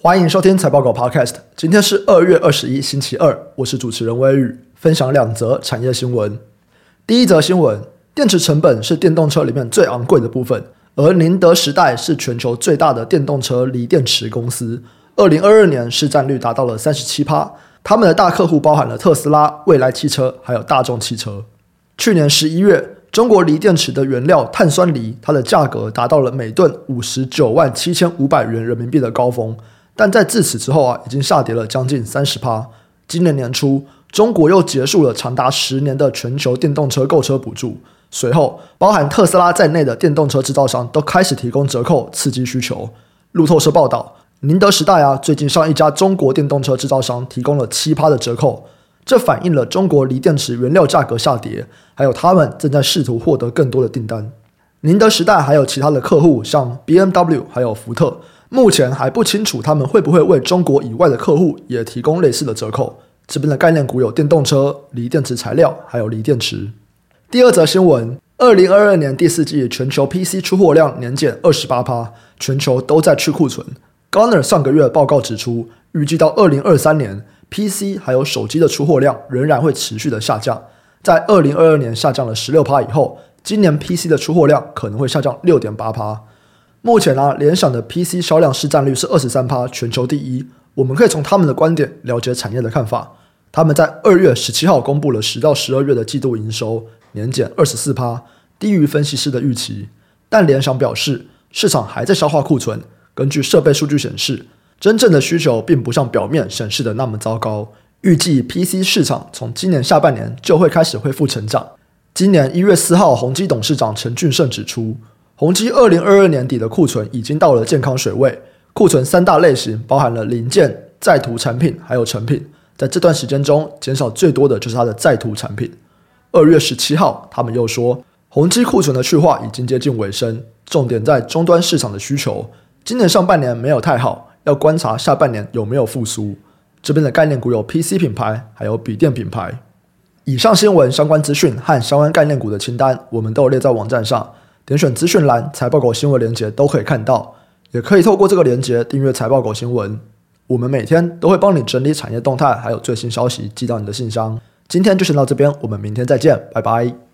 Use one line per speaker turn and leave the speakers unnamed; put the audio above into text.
欢迎收听财报狗 Podcast。今天是二月二十一，星期二，我是主持人威宇，分享两则产业新闻。第一则新闻：电池成本是电动车里面最昂贵的部分，而宁德时代是全球最大的电动车锂电池公司，二零二二年市占率达到了三十七趴。他们的大客户包含了特斯拉、蔚来汽车，还有大众汽车。去年十一月，中国锂电池的原料碳酸锂，它的价格达到了每吨五十九万七千五百元人民币的高峰。但在自此之后啊，已经下跌了将近三十趴。今年年初，中国又结束了长达十年的全球电动车购车补助。随后，包含特斯拉在内的电动车制造商都开始提供折扣，刺激需求。路透社报道，宁德时代啊，最近向一家中国电动车制造商提供了七趴的折扣，这反映了中国锂电池原料价格下跌，还有他们正在试图获得更多的订单。宁德时代还有其他的客户，像 BMW 还有福特。目前还不清楚他们会不会为中国以外的客户也提供类似的折扣。这边的概念股有电动车、锂电池材料，还有锂电池。第二则新闻：二零二二年第四季全球 PC 出货量年减二十八趴，全球都在去库存。g a r n e r 上个月报告指出，预计到二零二三年，PC 还有手机的出货量仍然会持续的下降。在二零二二年下降了十六趴以后，今年 PC 的出货量可能会下降六点八趴。目前啊，联想的 PC 销量市占率是二十三趴，全球第一。我们可以从他们的观点了解产业的看法。他们在二月十七号公布了十到十二月的季度营收，年减二十四趴，低于分析师的预期。但联想表示，市场还在消化库存。根据设备数据显示，真正的需求并不像表面显示的那么糟糕。预计 PC 市场从今年下半年就会开始恢复成长。今年一月四号，宏基董事长陈俊盛指出。宏基二零二二年底的库存已经到了健康水位，库存三大类型包含了零件、在途产品还有成品，在这段时间中减少最多的就是它的在途产品。二月十七号，他们又说，宏基库存的去化已经接近尾声，重点在终端市场的需求，今年上半年没有太好，要观察下半年有没有复苏。这边的概念股有 PC 品牌，还有笔电品牌。以上新闻相关资讯和相关概念股的清单，我们都有列在网站上。点选资讯栏，财报狗新闻连接都可以看到，也可以透过这个连接订阅财报狗新闻。我们每天都会帮你整理产业动态，还有最新消息寄到你的信箱。今天就先到这边，我们明天再见，拜拜。